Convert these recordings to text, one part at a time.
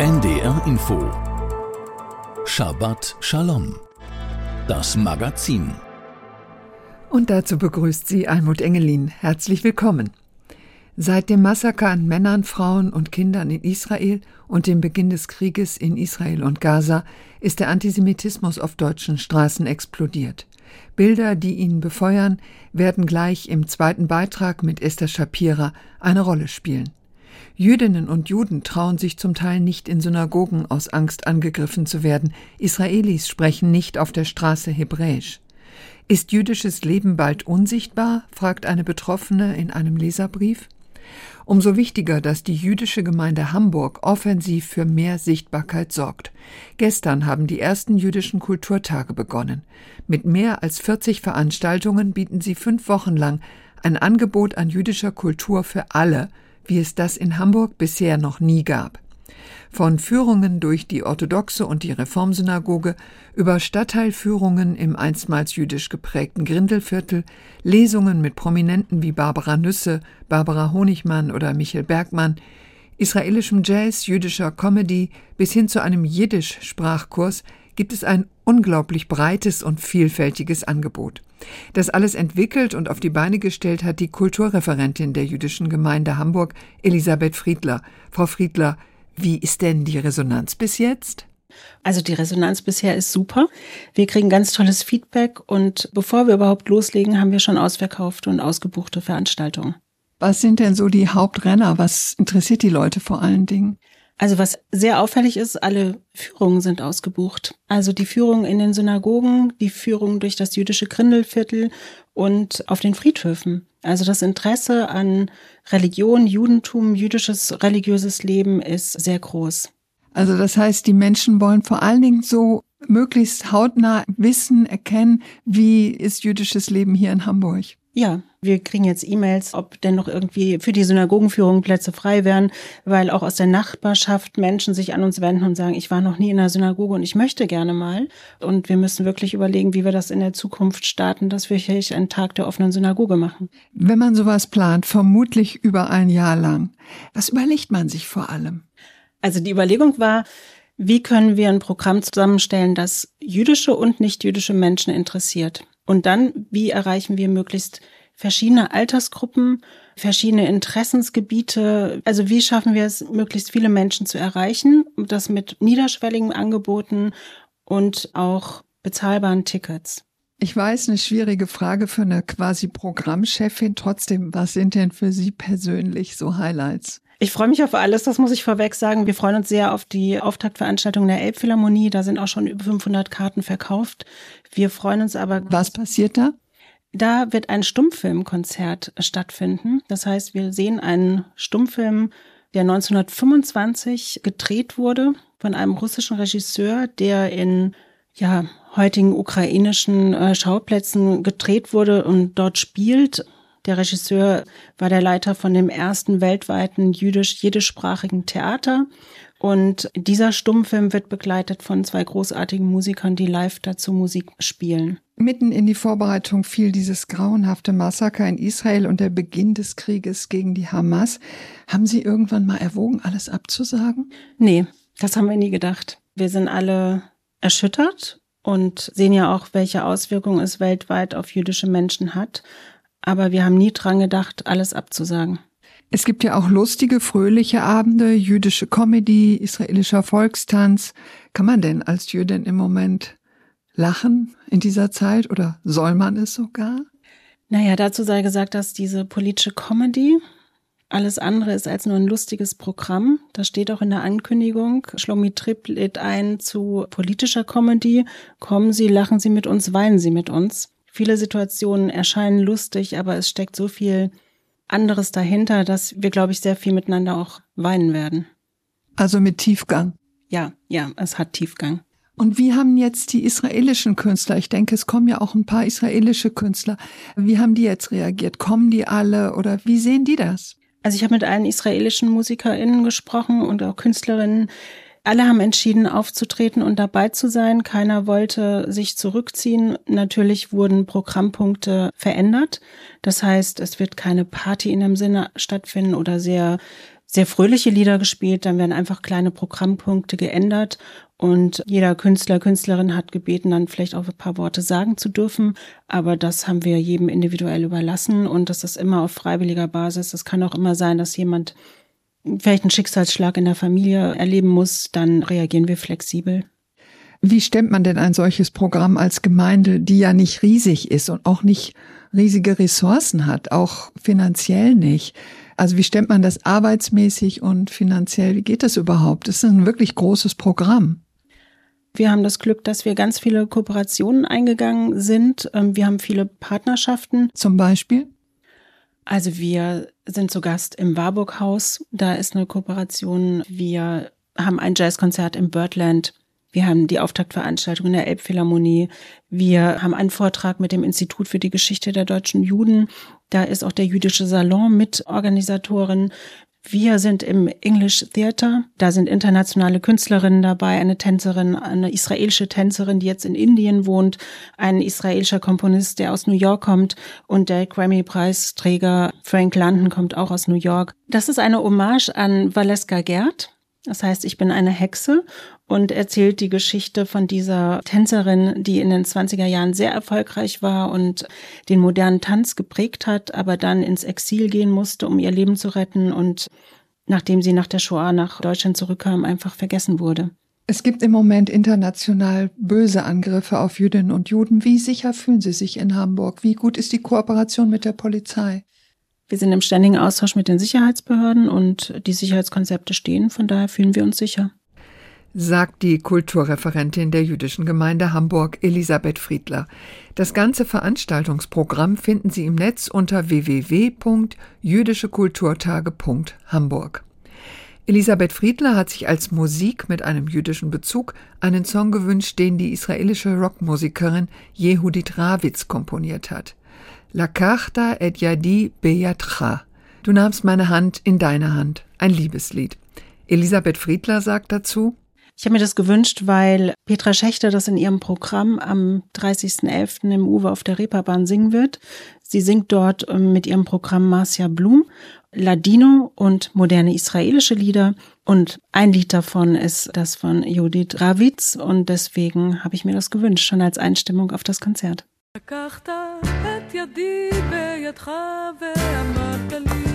NDR Info Shabbat Shalom Das Magazin Und dazu begrüßt sie Almut Engelin. Herzlich willkommen. Seit dem Massaker an Männern, Frauen und Kindern in Israel und dem Beginn des Krieges in Israel und Gaza ist der Antisemitismus auf deutschen Straßen explodiert. Bilder, die ihn befeuern, werden gleich im zweiten Beitrag mit Esther Shapira eine Rolle spielen. Jüdinnen und Juden trauen sich zum Teil nicht in Synagogen aus Angst angegriffen zu werden. Israelis sprechen nicht auf der Straße Hebräisch. Ist jüdisches Leben bald unsichtbar? fragt eine Betroffene in einem Leserbrief. Umso wichtiger, dass die jüdische Gemeinde Hamburg offensiv für mehr Sichtbarkeit sorgt. Gestern haben die ersten jüdischen Kulturtage begonnen. Mit mehr als 40 Veranstaltungen bieten sie fünf Wochen lang ein Angebot an jüdischer Kultur für alle, wie es das in Hamburg bisher noch nie gab. Von Führungen durch die orthodoxe und die Reformsynagoge über Stadtteilführungen im einstmals jüdisch geprägten Grindelviertel, Lesungen mit Prominenten wie Barbara Nüsse, Barbara Honigmann oder Michel Bergmann, israelischem Jazz, jüdischer Comedy bis hin zu einem Jiddisch-Sprachkurs gibt es ein unglaublich breites und vielfältiges Angebot. Das alles entwickelt und auf die Beine gestellt hat die Kulturreferentin der jüdischen Gemeinde Hamburg, Elisabeth Friedler. Frau Friedler, wie ist denn die Resonanz bis jetzt? Also die Resonanz bisher ist super. Wir kriegen ganz tolles Feedback und bevor wir überhaupt loslegen, haben wir schon ausverkaufte und ausgebuchte Veranstaltungen. Was sind denn so die Hauptrenner? Was interessiert die Leute vor allen Dingen? Also was sehr auffällig ist, alle Führungen sind ausgebucht. Also die Führung in den Synagogen, die Führung durch das jüdische Grindelviertel und auf den Friedhöfen. Also das Interesse an Religion, Judentum, jüdisches religiöses Leben ist sehr groß. Also das heißt, die Menschen wollen vor allen Dingen so möglichst hautnah wissen, erkennen, wie ist jüdisches Leben hier in Hamburg. Ja, wir kriegen jetzt E-Mails, ob denn noch irgendwie für die Synagogenführung Plätze frei wären, weil auch aus der Nachbarschaft Menschen sich an uns wenden und sagen, ich war noch nie in einer Synagoge und ich möchte gerne mal. Und wir müssen wirklich überlegen, wie wir das in der Zukunft starten, dass wir hier einen Tag der offenen Synagoge machen. Wenn man sowas plant, vermutlich über ein Jahr lang, was überlegt man sich vor allem? Also die Überlegung war, wie können wir ein Programm zusammenstellen, das jüdische und nicht jüdische Menschen interessiert? Und dann, wie erreichen wir möglichst verschiedene Altersgruppen, verschiedene Interessensgebiete? Also wie schaffen wir es, möglichst viele Menschen zu erreichen? Das mit niederschwelligen Angeboten und auch bezahlbaren Tickets. Ich weiß, eine schwierige Frage für eine quasi Programmchefin. Trotzdem, was sind denn für Sie persönlich so Highlights? Ich freue mich auf alles, das muss ich vorweg sagen. Wir freuen uns sehr auf die Auftaktveranstaltung der Elbphilharmonie. Da sind auch schon über 500 Karten verkauft. Wir freuen uns aber. Was passiert da? Da wird ein Stummfilmkonzert stattfinden. Das heißt, wir sehen einen Stummfilm, der 1925 gedreht wurde von einem russischen Regisseur, der in ja, heutigen ukrainischen äh, Schauplätzen gedreht wurde und dort spielt. Der Regisseur war der Leiter von dem ersten weltweiten jüdisch-jiddischsprachigen Theater. Und dieser Stummfilm wird begleitet von zwei großartigen Musikern, die live dazu Musik spielen. Mitten in die Vorbereitung fiel dieses grauenhafte Massaker in Israel und der Beginn des Krieges gegen die Hamas. Haben Sie irgendwann mal erwogen, alles abzusagen? Nee, das haben wir nie gedacht. Wir sind alle erschüttert und sehen ja auch, welche Auswirkungen es weltweit auf jüdische Menschen hat. Aber wir haben nie dran gedacht, alles abzusagen. Es gibt ja auch lustige, fröhliche Abende, jüdische Comedy, israelischer Volkstanz. Kann man denn als Jüdin im Moment lachen in dieser Zeit oder soll man es sogar? Naja, dazu sei gesagt, dass diese politische Comedy alles andere ist als nur ein lustiges Programm. Das steht auch in der Ankündigung. Schlomi Tripp lädt ein zu politischer Comedy. Kommen Sie, lachen Sie mit uns, weinen Sie mit uns. Viele Situationen erscheinen lustig, aber es steckt so viel anderes dahinter, dass wir, glaube ich, sehr viel miteinander auch weinen werden. Also mit Tiefgang. Ja, ja, es hat Tiefgang. Und wie haben jetzt die israelischen Künstler, ich denke, es kommen ja auch ein paar israelische Künstler, wie haben die jetzt reagiert? Kommen die alle oder wie sehen die das? Also ich habe mit allen israelischen MusikerInnen gesprochen und auch Künstlerinnen, alle haben entschieden, aufzutreten und dabei zu sein. Keiner wollte sich zurückziehen. Natürlich wurden Programmpunkte verändert. Das heißt, es wird keine Party in dem Sinne stattfinden oder sehr sehr fröhliche Lieder gespielt, dann werden einfach kleine Programmpunkte geändert und jeder Künstler, Künstlerin hat gebeten, dann vielleicht auch ein paar Worte sagen zu dürfen. Aber das haben wir jedem individuell überlassen und das ist immer auf freiwilliger Basis. Es kann auch immer sein, dass jemand vielleicht einen Schicksalsschlag in der Familie erleben muss, dann reagieren wir flexibel. Wie stemmt man denn ein solches Programm als Gemeinde, die ja nicht riesig ist und auch nicht riesige Ressourcen hat, auch finanziell nicht? Also wie stemmt man das arbeitsmäßig und finanziell? Wie geht das überhaupt? Das ist ein wirklich großes Programm. Wir haben das Glück, dass wir ganz viele Kooperationen eingegangen sind. Ähm, wir haben viele Partnerschaften. Zum Beispiel? Also wir sind zu Gast im Warburg Haus. Da ist eine Kooperation. Wir haben ein Jazzkonzert im Birdland. Wir haben die Auftaktveranstaltung in der Elbphilharmonie. Wir haben einen Vortrag mit dem Institut für die Geschichte der deutschen Juden. Da ist auch der jüdische Salon mit Organisatorin. Wir sind im English Theater. Da sind internationale Künstlerinnen dabei, eine Tänzerin, eine israelische Tänzerin, die jetzt in Indien wohnt, ein israelischer Komponist, der aus New York kommt und der Grammy-Preisträger Frank London kommt auch aus New York. Das ist eine Hommage an Valeska Gerd. Das heißt, ich bin eine Hexe und erzählt die Geschichte von dieser Tänzerin, die in den 20er Jahren sehr erfolgreich war und den modernen Tanz geprägt hat, aber dann ins Exil gehen musste, um ihr Leben zu retten und nachdem sie nach der Shoah nach Deutschland zurückkam, einfach vergessen wurde. Es gibt im Moment international böse Angriffe auf Jüdinnen und Juden. Wie sicher fühlen Sie sich in Hamburg? Wie gut ist die Kooperation mit der Polizei? Wir sind im ständigen Austausch mit den Sicherheitsbehörden und die Sicherheitskonzepte stehen. Von daher fühlen wir uns sicher sagt die Kulturreferentin der jüdischen Gemeinde Hamburg Elisabeth Friedler. Das ganze Veranstaltungsprogramm finden Sie im Netz unter www.jüdischekulturtage.hamburg. Elisabeth Friedler hat sich als Musik mit einem jüdischen Bezug einen Song gewünscht, den die israelische Rockmusikerin Yehudit Ravitz komponiert hat. La Carta et Yadi Beyatra. Du nahmst meine Hand in deine Hand. Ein Liebeslied. Elisabeth Friedler sagt dazu, ich habe mir das gewünscht, weil Petra Schächter das in ihrem Programm am 30.11. im Uwe auf der Reeperbahn singen wird. Sie singt dort ähm, mit ihrem Programm Marcia Blum Ladino und moderne israelische Lieder. Und ein Lied davon ist das von Judith Ravitz. Und deswegen habe ich mir das gewünscht, schon als Einstimmung auf das Konzert. לקחת את ידי בידך ואמרת לי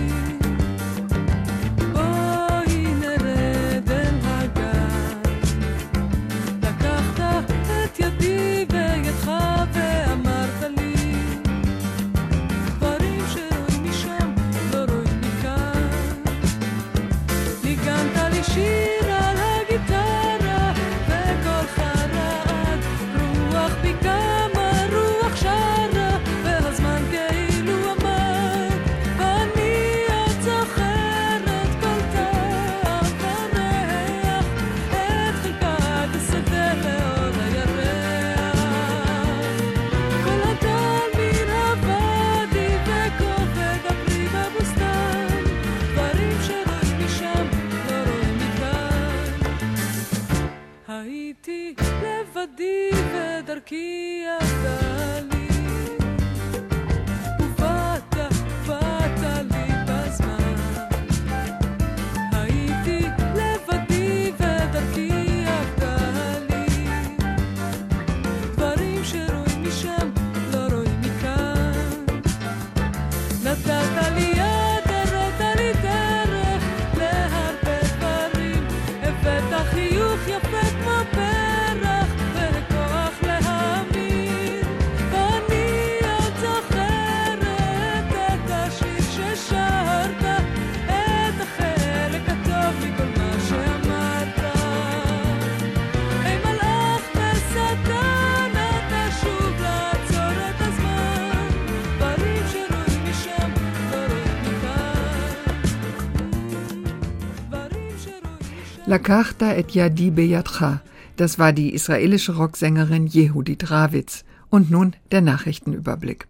La Carta et Yadi Beyatra. Das war die israelische Rocksängerin Yehudit Ravitz. Und nun der Nachrichtenüberblick.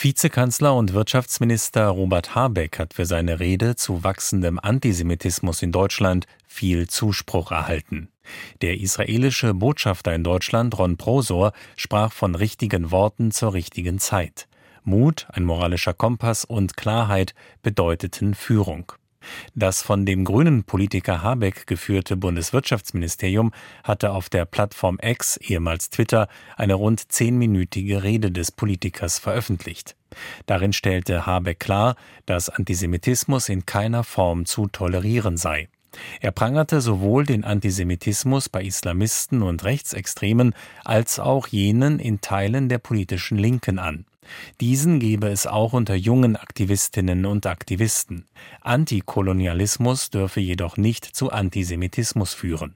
Vizekanzler und Wirtschaftsminister Robert Habeck hat für seine Rede zu wachsendem Antisemitismus in Deutschland viel Zuspruch erhalten. Der israelische Botschafter in Deutschland, Ron Prosor, sprach von richtigen Worten zur richtigen Zeit. Mut, ein moralischer Kompass und Klarheit bedeuteten Führung. Das von dem grünen Politiker Habeck geführte Bundeswirtschaftsministerium hatte auf der Plattform X, ehemals Twitter, eine rund zehnminütige Rede des Politikers veröffentlicht. Darin stellte Habeck klar, dass Antisemitismus in keiner Form zu tolerieren sei. Er prangerte sowohl den Antisemitismus bei Islamisten und Rechtsextremen als auch jenen in Teilen der politischen Linken an. Diesen gebe es auch unter jungen Aktivistinnen und Aktivisten. Antikolonialismus dürfe jedoch nicht zu Antisemitismus führen.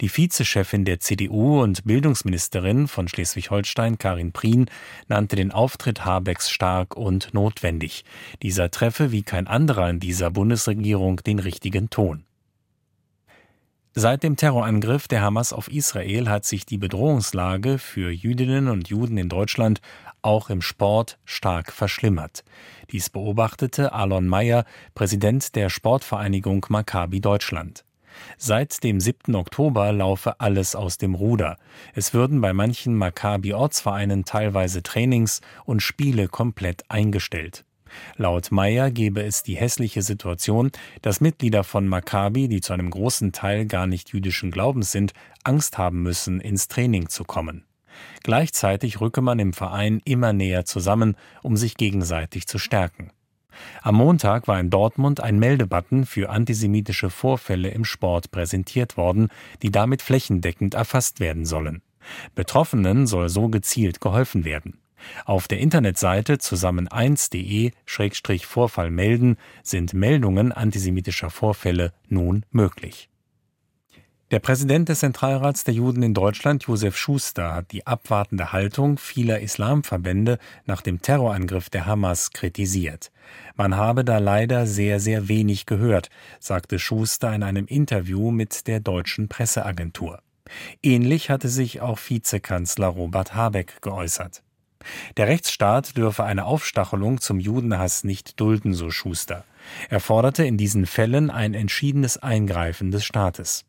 Die Vizechefin der CDU und Bildungsministerin von Schleswig-Holstein, Karin Prien, nannte den Auftritt Habecks stark und notwendig. Dieser treffe wie kein anderer in dieser Bundesregierung den richtigen Ton. Seit dem Terrorangriff der Hamas auf Israel hat sich die Bedrohungslage für Jüdinnen und Juden in Deutschland auch im Sport stark verschlimmert. Dies beobachtete Alon Mayer, Präsident der Sportvereinigung Maccabi Deutschland. Seit dem 7. Oktober laufe alles aus dem Ruder. Es würden bei manchen Maccabi-Ortsvereinen teilweise Trainings und Spiele komplett eingestellt. Laut Meyer gebe es die hässliche Situation, dass Mitglieder von Maccabi, die zu einem großen Teil gar nicht jüdischen Glaubens sind, Angst haben müssen, ins Training zu kommen. Gleichzeitig rücke man im Verein immer näher zusammen, um sich gegenseitig zu stärken. Am Montag war in Dortmund ein Meldebutton für antisemitische Vorfälle im Sport präsentiert worden, die damit flächendeckend erfasst werden sollen. Betroffenen soll so gezielt geholfen werden. Auf der Internetseite zusammen1.de-Vorfall melden sind Meldungen antisemitischer Vorfälle nun möglich. Der Präsident des Zentralrats der Juden in Deutschland, Josef Schuster, hat die abwartende Haltung vieler Islamverbände nach dem Terrorangriff der Hamas kritisiert. Man habe da leider sehr, sehr wenig gehört, sagte Schuster in einem Interview mit der deutschen Presseagentur. Ähnlich hatte sich auch Vizekanzler Robert Habeck geäußert. Der Rechtsstaat dürfe eine Aufstachelung zum Judenhass nicht dulden, so Schuster. Er forderte in diesen Fällen ein entschiedenes Eingreifen des Staates.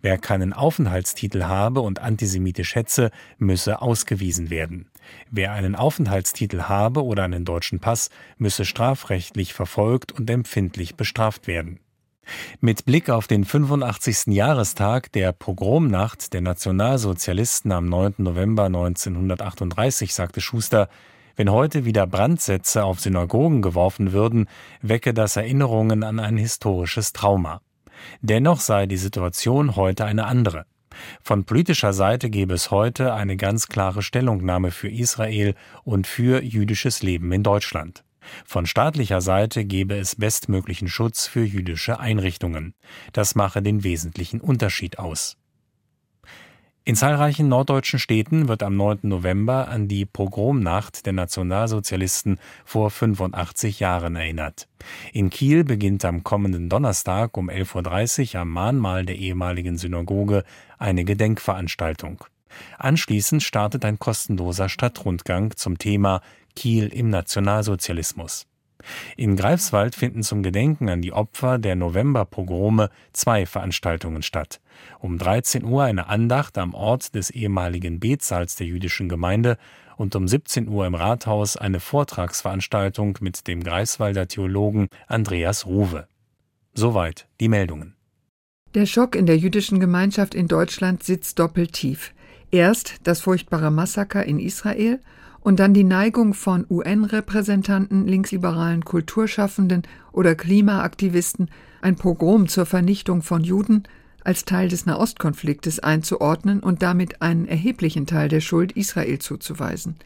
Wer keinen Aufenthaltstitel habe und antisemitisch hetze, müsse ausgewiesen werden. Wer einen Aufenthaltstitel habe oder einen deutschen Pass, müsse strafrechtlich verfolgt und empfindlich bestraft werden. Mit Blick auf den 85. Jahrestag der Pogromnacht der Nationalsozialisten am 9. November 1938 sagte Schuster, wenn heute wieder Brandsätze auf Synagogen geworfen würden, wecke das Erinnerungen an ein historisches Trauma. Dennoch sei die Situation heute eine andere. Von politischer Seite gäbe es heute eine ganz klare Stellungnahme für Israel und für jüdisches Leben in Deutschland. Von staatlicher Seite gebe es bestmöglichen Schutz für jüdische Einrichtungen. Das mache den wesentlichen Unterschied aus. In zahlreichen norddeutschen Städten wird am 9. November an die Pogromnacht der Nationalsozialisten vor 85 Jahren erinnert. In Kiel beginnt am kommenden Donnerstag um 11.30 Uhr am Mahnmal der ehemaligen Synagoge eine Gedenkveranstaltung. Anschließend startet ein kostenloser Stadtrundgang zum Thema Kiel im Nationalsozialismus. In Greifswald finden zum Gedenken an die Opfer der Novemberpogrome zwei Veranstaltungen statt. Um 13 Uhr eine Andacht am Ort des ehemaligen Betsaals der jüdischen Gemeinde und um 17 Uhr im Rathaus eine Vortragsveranstaltung mit dem Greifswalder Theologen Andreas Ruwe. Soweit die Meldungen. Der Schock in der jüdischen Gemeinschaft in Deutschland sitzt doppelt tief. Erst das furchtbare Massaker in Israel und dann die Neigung von UN-Repräsentanten, linksliberalen Kulturschaffenden oder Klimaaktivisten, ein Pogrom zur Vernichtung von Juden als Teil des Nahostkonfliktes einzuordnen und damit einen erheblichen Teil der Schuld Israel zuzuweisen.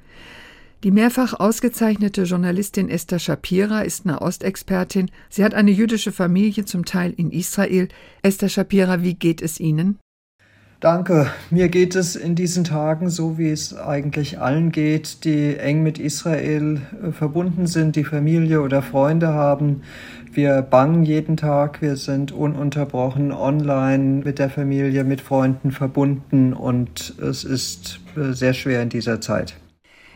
Die mehrfach ausgezeichnete Journalistin Esther Shapira ist Nahostexpertin. Sie hat eine jüdische Familie, zum Teil in Israel. Esther Shapira, wie geht es Ihnen? Danke. Mir geht es in diesen Tagen so, wie es eigentlich allen geht, die eng mit Israel äh, verbunden sind, die Familie oder Freunde haben. Wir bangen jeden Tag, wir sind ununterbrochen online mit der Familie, mit Freunden verbunden und es ist äh, sehr schwer in dieser Zeit.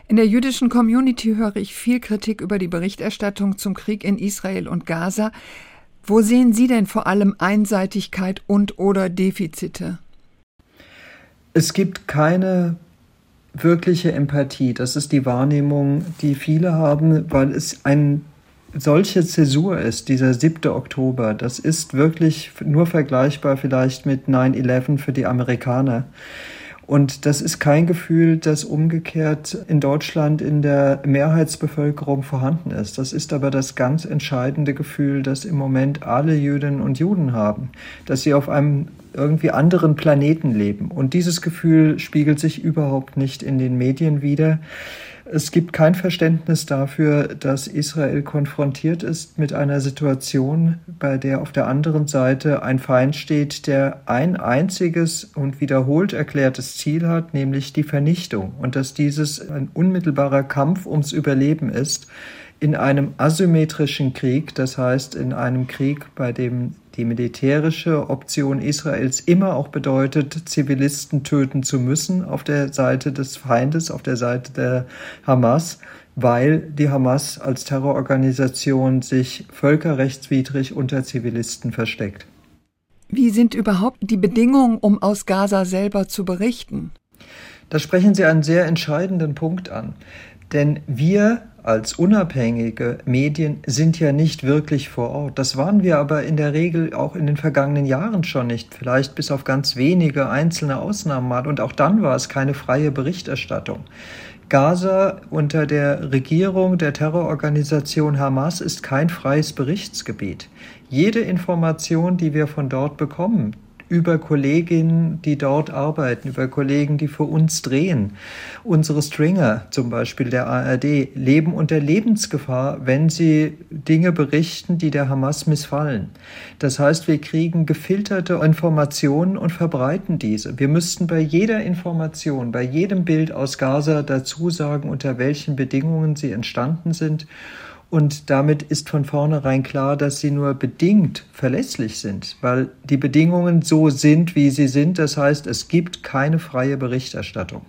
In der jüdischen Community höre ich viel Kritik über die Berichterstattung zum Krieg in Israel und Gaza. Wo sehen Sie denn vor allem Einseitigkeit und oder Defizite? Es gibt keine wirkliche Empathie. Das ist die Wahrnehmung, die viele haben, weil es ein solche Zäsur ist, dieser 7. Oktober, das ist wirklich nur vergleichbar vielleicht mit 9-11 für die Amerikaner. Und das ist kein Gefühl, das umgekehrt in Deutschland in der Mehrheitsbevölkerung vorhanden ist. Das ist aber das ganz entscheidende Gefühl, das im Moment alle Jüdinnen und Juden haben, dass sie auf einem irgendwie anderen Planeten leben. Und dieses Gefühl spiegelt sich überhaupt nicht in den Medien wider. Es gibt kein Verständnis dafür, dass Israel konfrontiert ist mit einer Situation, bei der auf der anderen Seite ein Feind steht, der ein einziges und wiederholt erklärtes Ziel hat, nämlich die Vernichtung, und dass dieses ein unmittelbarer Kampf ums Überleben ist in einem asymmetrischen Krieg, das heißt in einem Krieg, bei dem die militärische Option Israels immer auch bedeutet, Zivilisten töten zu müssen auf der Seite des Feindes, auf der Seite der Hamas, weil die Hamas als Terrororganisation sich völkerrechtswidrig unter Zivilisten versteckt. Wie sind überhaupt die Bedingungen, um aus Gaza selber zu berichten? Da sprechen Sie einen sehr entscheidenden Punkt an. Denn wir als unabhängige Medien sind ja nicht wirklich vor Ort. Das waren wir aber in der Regel auch in den vergangenen Jahren schon nicht, vielleicht bis auf ganz wenige einzelne Ausnahmen mal. Und auch dann war es keine freie Berichterstattung. Gaza unter der Regierung der Terrororganisation Hamas ist kein freies Berichtsgebiet. Jede Information, die wir von dort bekommen, über Kolleginnen, die dort arbeiten, über Kollegen, die für uns drehen. Unsere Stringer, zum Beispiel der ARD, leben unter Lebensgefahr, wenn sie Dinge berichten, die der Hamas missfallen. Das heißt, wir kriegen gefilterte Informationen und verbreiten diese. Wir müssten bei jeder Information, bei jedem Bild aus Gaza dazu sagen, unter welchen Bedingungen sie entstanden sind und damit ist von vornherein klar, dass sie nur bedingt verlässlich sind, weil die Bedingungen so sind, wie sie sind. Das heißt, es gibt keine freie Berichterstattung.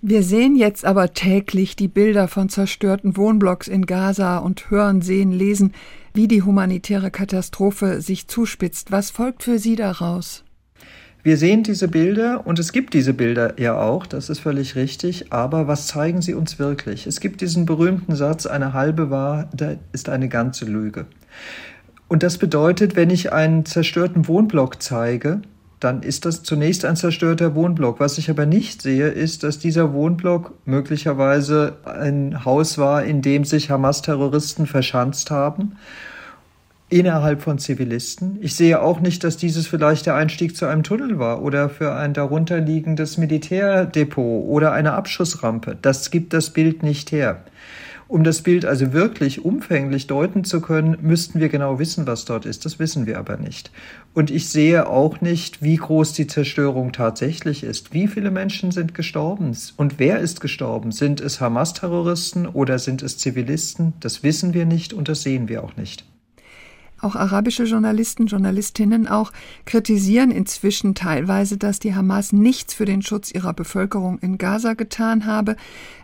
Wir sehen jetzt aber täglich die Bilder von zerstörten Wohnblocks in Gaza und hören, sehen, lesen, wie die humanitäre Katastrophe sich zuspitzt. Was folgt für Sie daraus? Wir sehen diese Bilder und es gibt diese Bilder ja auch, das ist völlig richtig, aber was zeigen sie uns wirklich? Es gibt diesen berühmten Satz, eine halbe Wahrheit ist eine ganze Lüge. Und das bedeutet, wenn ich einen zerstörten Wohnblock zeige, dann ist das zunächst ein zerstörter Wohnblock. Was ich aber nicht sehe, ist, dass dieser Wohnblock möglicherweise ein Haus war, in dem sich Hamas-Terroristen verschanzt haben innerhalb von Zivilisten. Ich sehe auch nicht, dass dieses vielleicht der Einstieg zu einem Tunnel war oder für ein darunterliegendes Militärdepot oder eine Abschussrampe. Das gibt das Bild nicht her. Um das Bild also wirklich umfänglich deuten zu können, müssten wir genau wissen, was dort ist. Das wissen wir aber nicht. Und ich sehe auch nicht, wie groß die Zerstörung tatsächlich ist. Wie viele Menschen sind gestorben? Und wer ist gestorben? Sind es Hamas-Terroristen oder sind es Zivilisten? Das wissen wir nicht und das sehen wir auch nicht. Auch arabische Journalisten, Journalistinnen auch kritisieren inzwischen teilweise, dass die Hamas nichts für den Schutz ihrer Bevölkerung in Gaza getan habe,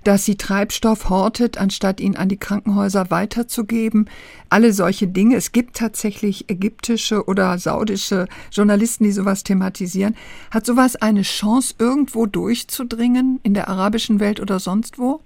dass sie Treibstoff hortet, anstatt ihn an die Krankenhäuser weiterzugeben. Alle solche Dinge. Es gibt tatsächlich ägyptische oder saudische Journalisten, die sowas thematisieren. Hat sowas eine Chance, irgendwo durchzudringen in der arabischen Welt oder sonst wo?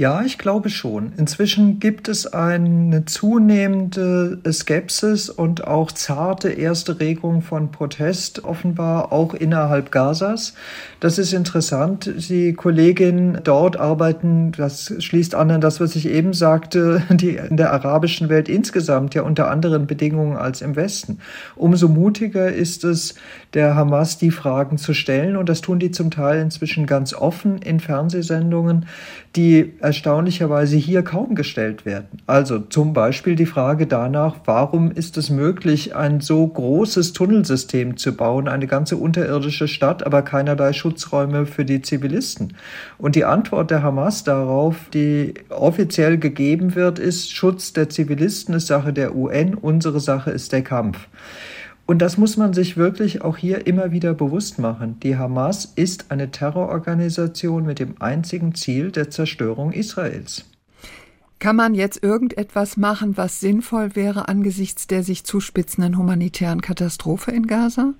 Ja, ich glaube schon. Inzwischen gibt es eine zunehmende Skepsis und auch zarte erste Regung von Protest, offenbar auch innerhalb Gazas. Das ist interessant. Die Kolleginnen dort arbeiten, das schließt an an das, was ich eben sagte, die in der arabischen Welt insgesamt ja unter anderen Bedingungen als im Westen. Umso mutiger ist es, der Hamas die Fragen zu stellen und das tun die zum Teil inzwischen ganz offen in Fernsehsendungen, die erstaunlicherweise hier kaum gestellt werden. Also zum Beispiel die Frage danach, warum ist es möglich, ein so großes Tunnelsystem zu bauen, eine ganze unterirdische Stadt, aber keinerlei Schutzräume für die Zivilisten? Und die Antwort der Hamas darauf, die offiziell gegeben wird, ist, Schutz der Zivilisten ist Sache der UN, unsere Sache ist der Kampf. Und das muss man sich wirklich auch hier immer wieder bewusst machen. Die Hamas ist eine Terrororganisation mit dem einzigen Ziel der Zerstörung Israels. Kann man jetzt irgendetwas machen, was sinnvoll wäre angesichts der sich zuspitzenden humanitären Katastrophe in Gaza?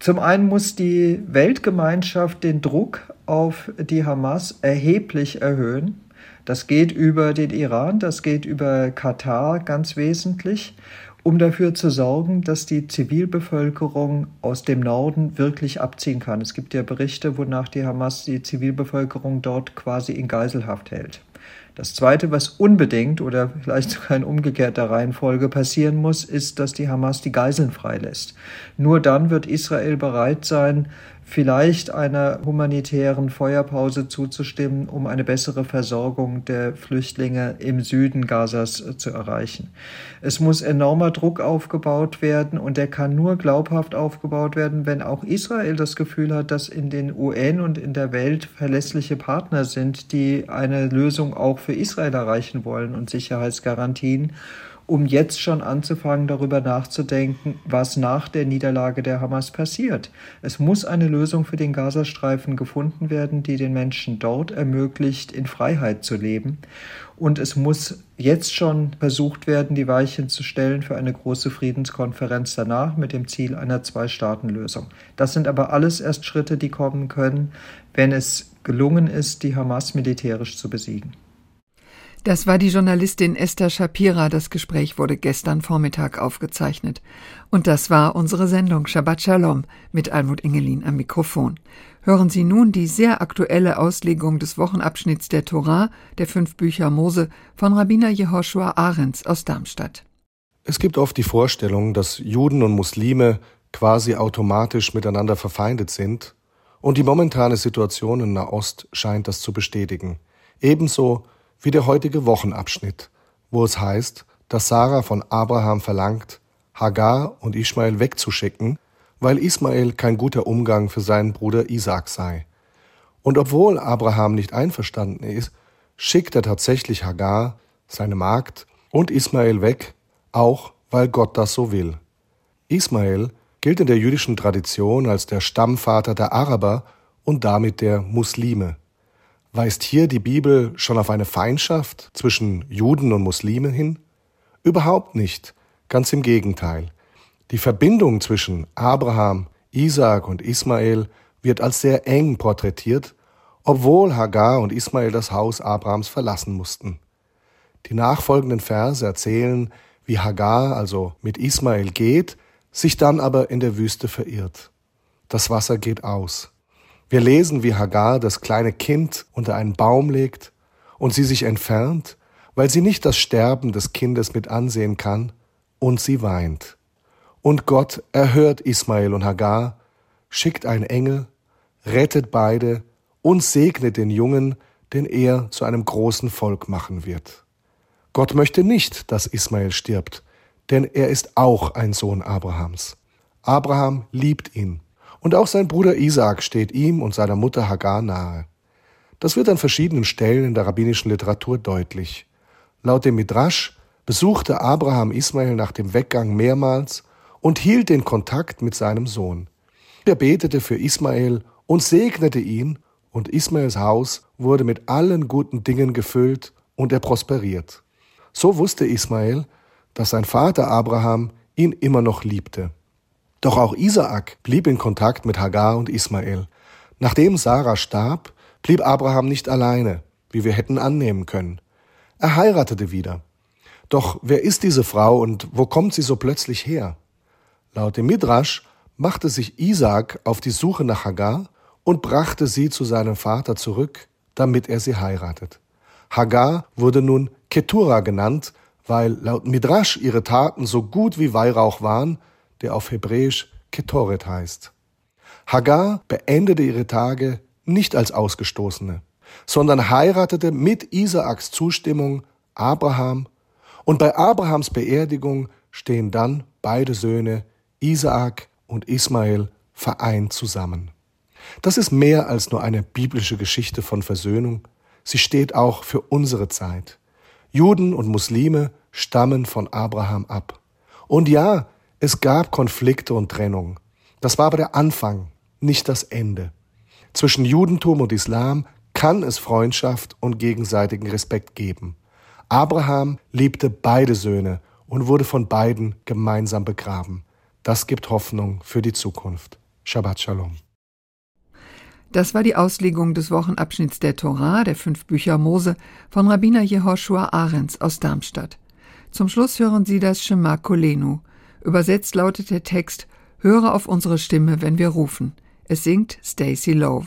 Zum einen muss die Weltgemeinschaft den Druck auf die Hamas erheblich erhöhen. Das geht über den Iran, das geht über Katar ganz wesentlich um dafür zu sorgen, dass die Zivilbevölkerung aus dem Norden wirklich abziehen kann. Es gibt ja Berichte, wonach die Hamas die Zivilbevölkerung dort quasi in Geiselhaft hält. Das Zweite, was unbedingt oder vielleicht sogar in umgekehrter Reihenfolge passieren muss, ist, dass die Hamas die Geiseln freilässt. Nur dann wird Israel bereit sein, vielleicht einer humanitären Feuerpause zuzustimmen, um eine bessere Versorgung der Flüchtlinge im Süden Gazas äh, zu erreichen. Es muss enormer Druck aufgebaut werden und der kann nur glaubhaft aufgebaut werden, wenn auch Israel das Gefühl hat, dass in den UN und in der Welt verlässliche Partner sind, die eine Lösung auch für Israel erreichen wollen und Sicherheitsgarantien um jetzt schon anzufangen, darüber nachzudenken, was nach der Niederlage der Hamas passiert. Es muss eine Lösung für den Gazastreifen gefunden werden, die den Menschen dort ermöglicht, in Freiheit zu leben. Und es muss jetzt schon versucht werden, die Weichen zu stellen für eine große Friedenskonferenz danach mit dem Ziel einer Zwei-Staaten-Lösung. Das sind aber alles erst Schritte, die kommen können, wenn es gelungen ist, die Hamas militärisch zu besiegen. Das war die Journalistin Esther Shapira. Das Gespräch wurde gestern Vormittag aufgezeichnet. Und das war unsere Sendung Shabbat Shalom mit Almut Engelin am Mikrofon. Hören Sie nun die sehr aktuelle Auslegung des Wochenabschnitts der Torah, der fünf Bücher Mose, von Rabbiner Jehoshua Ahrens aus Darmstadt. Es gibt oft die Vorstellung, dass Juden und Muslime quasi automatisch miteinander verfeindet sind, und die momentane Situation in Nahost scheint das zu bestätigen. Ebenso wie der heutige Wochenabschnitt, wo es heißt, dass Sarah von Abraham verlangt, Hagar und Ismael wegzuschicken, weil Ismael kein guter Umgang für seinen Bruder Isaac sei. Und obwohl Abraham nicht einverstanden ist, schickt er tatsächlich Hagar, seine Magd, und Ismael weg, auch weil Gott das so will. Ismael gilt in der jüdischen Tradition als der Stammvater der Araber und damit der Muslime. Weist hier die Bibel schon auf eine Feindschaft zwischen Juden und Muslimen hin? Überhaupt nicht, ganz im Gegenteil. Die Verbindung zwischen Abraham, Isaak und Ismael wird als sehr eng porträtiert, obwohl Hagar und Ismael das Haus Abrahams verlassen mussten. Die nachfolgenden Verse erzählen, wie Hagar also mit Ismael geht, sich dann aber in der Wüste verirrt. Das Wasser geht aus. Wir lesen, wie Hagar das kleine Kind unter einen Baum legt und sie sich entfernt, weil sie nicht das Sterben des Kindes mit ansehen kann, und sie weint. Und Gott erhört Ismael und Hagar, schickt einen Engel, rettet beide und segnet den Jungen, den er zu einem großen Volk machen wird. Gott möchte nicht, dass Ismael stirbt, denn er ist auch ein Sohn Abrahams. Abraham liebt ihn und auch sein Bruder Isaak steht ihm und seiner Mutter Hagar nahe. Das wird an verschiedenen Stellen in der rabbinischen Literatur deutlich. Laut dem Midrash besuchte Abraham Ismael nach dem Weggang mehrmals und hielt den Kontakt mit seinem Sohn. Er betete für Ismael und segnete ihn, und Ismaels Haus wurde mit allen guten Dingen gefüllt und er prosperiert. So wusste Ismael, dass sein Vater Abraham ihn immer noch liebte. Doch auch Isaak blieb in Kontakt mit Hagar und Ismael. Nachdem Sarah starb, blieb Abraham nicht alleine, wie wir hätten annehmen können. Er heiratete wieder. Doch wer ist diese Frau und wo kommt sie so plötzlich her? Laut dem Midrasch machte sich Isaak auf die Suche nach Hagar und brachte sie zu seinem Vater zurück, damit er sie heiratet. Hagar wurde nun Ketura genannt, weil laut Midrasch ihre Taten so gut wie Weihrauch waren, der auf Hebräisch Ketoret heißt. Hagar beendete ihre Tage nicht als Ausgestoßene, sondern heiratete mit Isaaks Zustimmung Abraham, und bei Abrahams Beerdigung stehen dann beide Söhne, Isaak und Ismael, vereint zusammen. Das ist mehr als nur eine biblische Geschichte von Versöhnung, sie steht auch für unsere Zeit. Juden und Muslime stammen von Abraham ab. Und ja, es gab Konflikte und Trennung. Das war aber der Anfang, nicht das Ende. Zwischen Judentum und Islam kann es Freundschaft und gegenseitigen Respekt geben. Abraham liebte beide Söhne und wurde von beiden gemeinsam begraben. Das gibt Hoffnung für die Zukunft. Shabbat Shalom. Das war die Auslegung des Wochenabschnitts der Torah, der fünf Bücher Mose, von Rabbiner Jehoshua Ahrens aus Darmstadt. Zum Schluss hören Sie das Shema Kolenu. Übersetzt lautet der Text Höre auf unsere Stimme, wenn wir rufen. Es singt Stacy Love.